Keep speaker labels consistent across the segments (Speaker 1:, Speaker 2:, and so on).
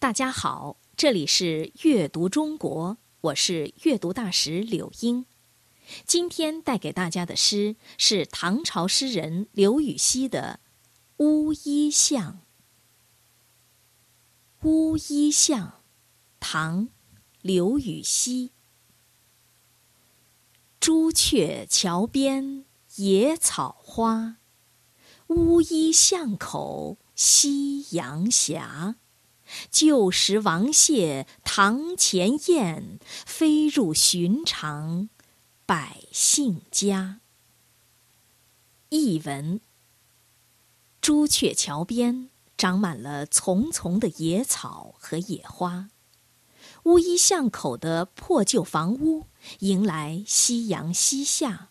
Speaker 1: 大家好，这里是阅读中国，我是阅读大使柳英。今天带给大家的诗是唐朝诗人刘禹锡的《乌衣巷》。《乌衣巷》，唐，刘禹锡。朱雀桥边野草花，乌衣巷口夕阳斜。旧时王谢堂前燕，飞入寻常百姓家。译文：朱雀桥边长满了丛丛的野草和野花，乌衣巷口的破旧房屋迎来夕阳西下。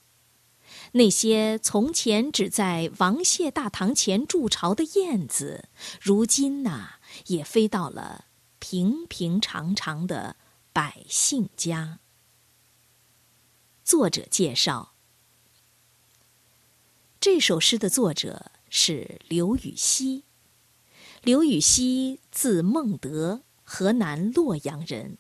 Speaker 1: 那些从前只在王谢大堂前筑巢的燕子，如今呐。也飞到了平平常常的百姓家。作者介绍：这首诗的作者是刘禹锡。刘禹锡字孟德，河南洛阳人，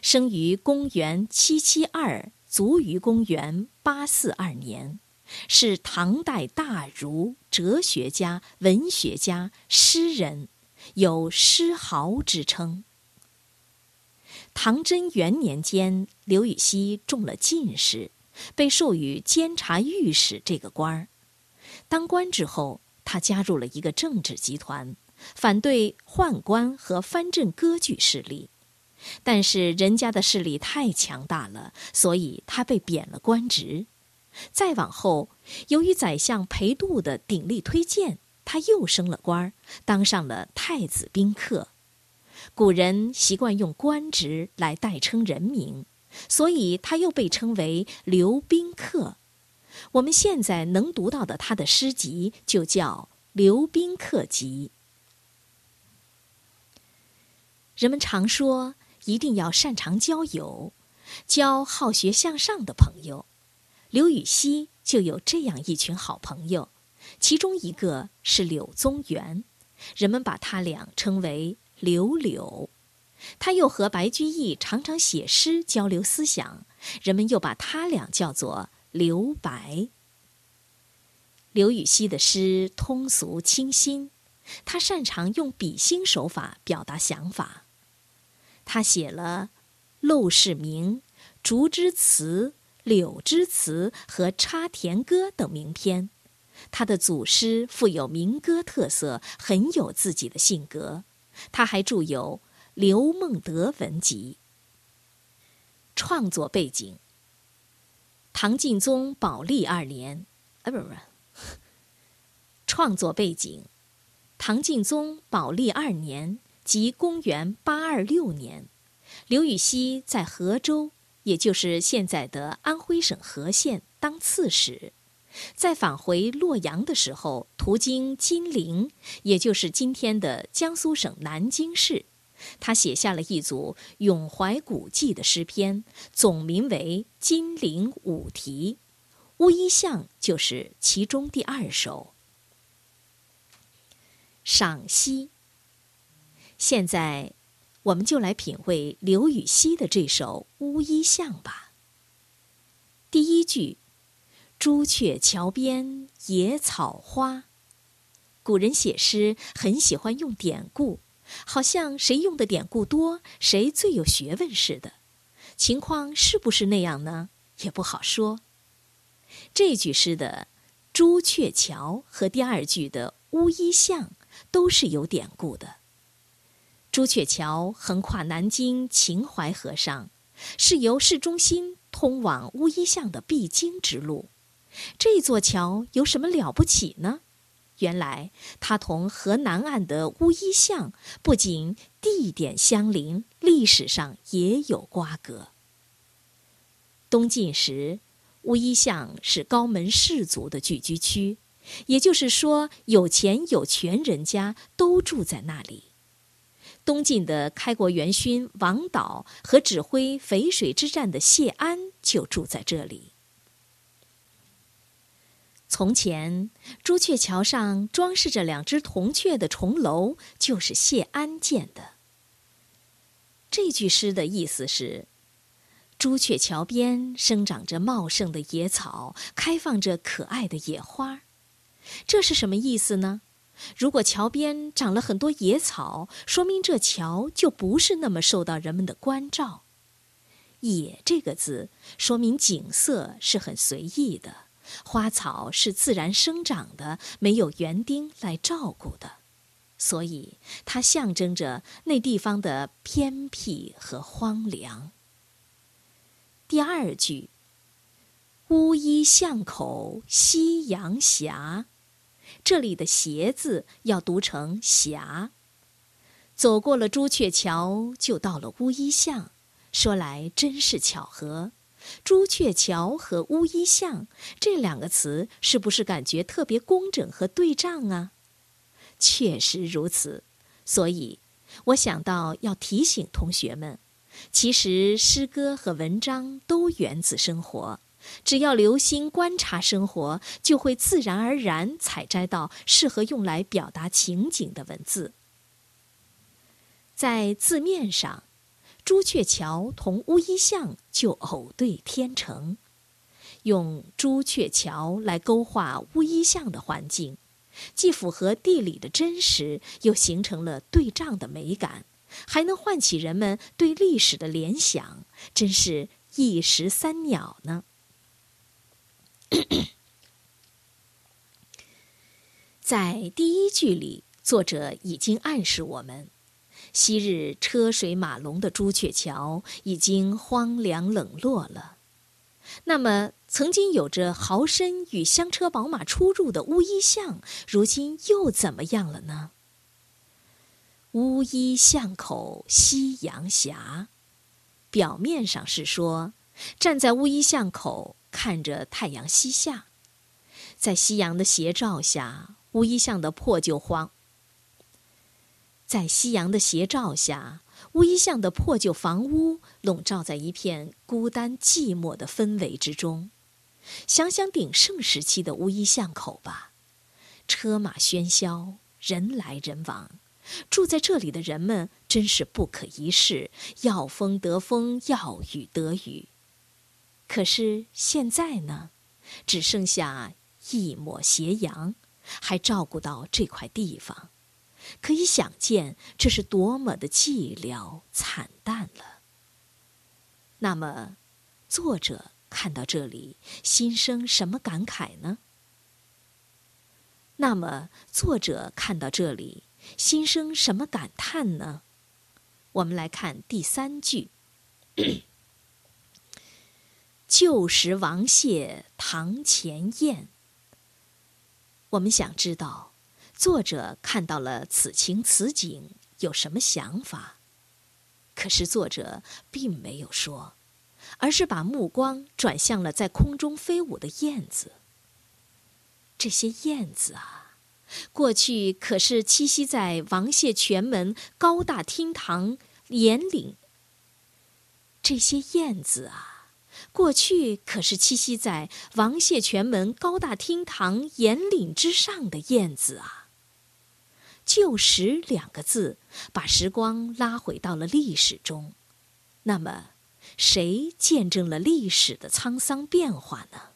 Speaker 1: 生于公元七七二，卒于公元八四二年，是唐代大儒、哲学家、文学家、诗人。有诗豪之称。唐贞元年间，刘禹锡中了进士，被授予监察御史这个官儿。当官之后，他加入了一个政治集团，反对宦官和藩镇割据势力。但是人家的势力太强大了，所以他被贬了官职。再往后，由于宰相裴度的鼎力推荐。他又升了官儿，当上了太子宾客。古人习惯用官职来代称人名，所以他又被称为刘宾客。我们现在能读到的他的诗集就叫《刘宾客集》。人们常说一定要擅长交友，交好学向上的朋友。刘禹锡就有这样一群好朋友。其中一个是柳宗元，人们把他俩称为“柳柳”。他又和白居易常常写诗交流思想，人们又把他俩叫做“留白”。刘禹锡的诗通俗清新，他擅长用比兴手法表达想法。他写了《陋室铭》《竹枝词》《柳枝词》和《插田歌》等名篇。他的祖诗富有民歌特色，很有自己的性格。他还著有《刘孟德文集》。创作背景：唐敬宗宝历二年，啊，不不不。创作背景：唐敬宗宝历二年，即公元八二六年，刘禹锡在河州，也就是现在的安徽省和县当刺史。在返回洛阳的时候，途经金陵，也就是今天的江苏省南京市，他写下了一组咏怀古迹的诗篇，总名为《金陵五题》，《乌衣巷》就是其中第二首。赏析。现在，我们就来品味刘禹锡的这首《乌衣巷》吧。第一句。朱雀桥边野草花，古人写诗很喜欢用典故，好像谁用的典故多，谁最有学问似的。情况是不是那样呢？也不好说。这句诗的“朱雀桥”和第二句的“乌衣巷”都是有典故的。朱雀桥横跨南京秦淮河上，是由市中心通往乌衣巷的必经之路。这座桥有什么了不起呢？原来它同河南岸的乌衣巷不仅地点相邻，历史上也有瓜葛。东晋时，乌衣巷是高门士族的聚居区，也就是说，有钱有权人家都住在那里。东晋的开国元勋王导和指挥淝水之战的谢安就住在这里。从前，朱雀桥上装饰着两只铜雀的重楼，就是谢安建的。这句诗的意思是：朱雀桥边生长着茂盛的野草，开放着可爱的野花。这是什么意思呢？如果桥边长了很多野草，说明这桥就不是那么受到人们的关照。野这个字说明景色是很随意的，花草是自然生长的，没有园丁来照顾的，所以它象征着那地方的偏僻和荒凉。第二句“乌衣巷口夕阳斜”。这里的“斜”字要读成“霞”。走过了朱雀桥，就到了乌衣巷。说来真是巧合，“朱雀桥”和“乌衣巷”这两个词，是不是感觉特别工整和对仗啊？确实如此。所以，我想到要提醒同学们，其实诗歌和文章都源自生活。只要留心观察生活，就会自然而然采摘到适合用来表达情景的文字。在字面上，朱雀桥同乌衣巷就偶对天成，用朱雀桥来勾画乌衣巷的环境，既符合地理的真实，又形成了对仗的美感，还能唤起人们对历史的联想，真是一石三鸟呢。在第一句里，作者已经暗示我们，昔日车水马龙的朱雀桥已经荒凉冷落了。那么，曾经有着豪绅与香车宝马出入的乌衣巷，如今又怎么样了呢？乌衣巷口夕阳斜，表面上是说，站在乌衣巷口。看着太阳西下，在夕阳的斜照下，乌衣巷的破旧荒。在夕阳的斜照下，乌衣巷的破旧房屋笼罩在一片孤单寂寞的氛围之中。想想鼎盛时期的乌衣巷口吧，车马喧嚣，人来人往，住在这里的人们真是不可一世，要风得风，要雨得雨。可是现在呢，只剩下一抹斜阳，还照顾到这块地方，可以想见这是多么的寂寥惨淡了。那么，作者看到这里，心生什么感慨呢？那么，作者看到这里，心生什么感叹呢？我们来看第三句。旧时王谢堂前燕。我们想知道，作者看到了此情此景有什么想法？可是作者并没有说，而是把目光转向了在空中飞舞的燕子。这些燕子啊，过去可是栖息在王谢全门高大厅堂檐岭。这些燕子啊。过去可是栖息在王谢全门高大厅堂檐岭之上的燕子啊。旧时两个字，把时光拉回到了历史中。那么，谁见证了历史的沧桑变化呢？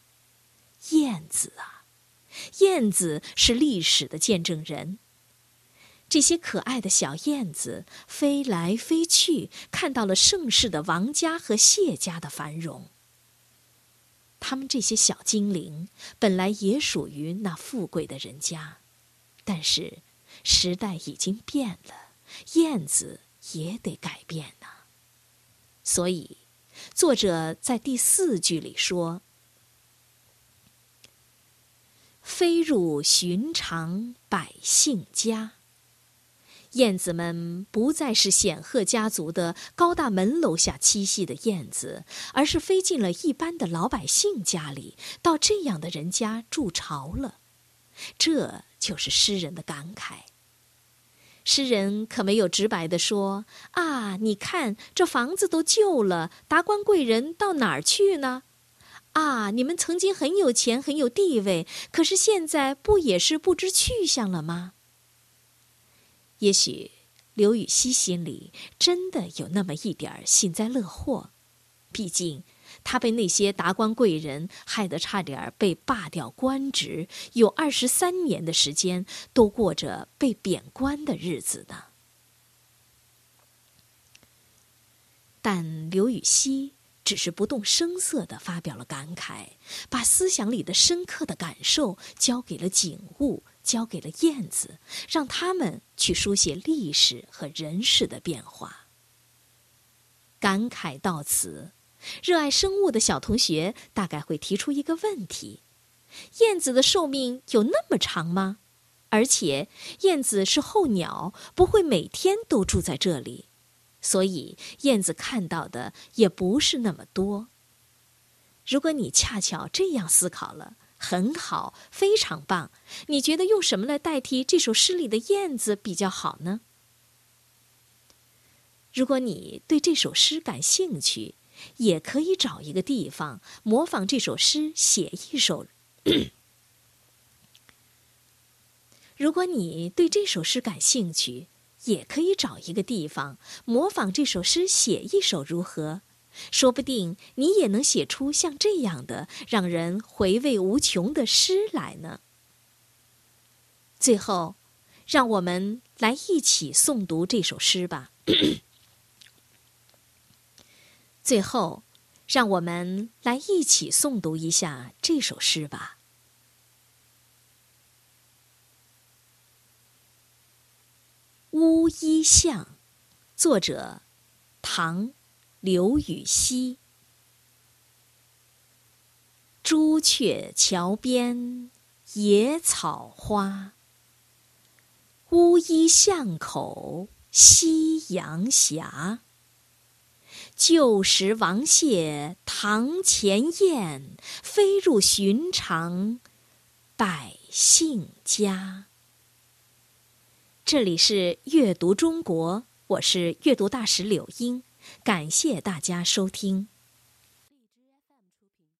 Speaker 1: 燕子啊，燕子是历史的见证人。这些可爱的小燕子飞来飞去，看到了盛世的王家和谢家的繁荣。他们这些小精灵本来也属于那富贵的人家，但是时代已经变了，燕子也得改变呐。所以，作者在第四句里说：“飞入寻常百姓家。”燕子们不再是显赫家族的高大门楼下栖息的燕子，而是飞进了一般的老百姓家里，到这样的人家筑巢了。这就是诗人的感慨。诗人可没有直白的说：“啊，你看这房子都旧了，达官贵人到哪儿去呢？啊，你们曾经很有钱，很有地位，可是现在不也是不知去向了吗？”也许刘禹锡心里真的有那么一点幸灾乐祸，毕竟他被那些达官贵人害得差点被罢掉官职，有二十三年的时间都过着被贬官的日子呢。但刘禹锡只是不动声色地发表了感慨，把思想里的深刻的感受交给了景物。交给了燕子，让他们去书写历史和人事的变化。感慨到此，热爱生物的小同学大概会提出一个问题：燕子的寿命有那么长吗？而且燕子是候鸟，不会每天都住在这里，所以燕子看到的也不是那么多。如果你恰巧这样思考了。很好，非常棒。你觉得用什么来代替这首诗里的燕子比较好呢？如果你对这首诗感兴趣，也可以找一个地方模仿这首诗写一首。如果你对这首诗感兴趣，也可以找一个地方模仿这首诗写一首，如何？说不定你也能写出像这样的让人回味无穷的诗来呢。最后，让我们来一起诵读这首诗吧。最后，让我们来一起诵读一下这首诗吧。《乌衣巷》，作者唐。刘禹锡。朱雀桥边野草花，乌衣巷口夕阳斜。旧时王谢堂前燕，飞入寻常百姓家。这里是阅读中国，我是阅读大使柳英。感谢大家收听。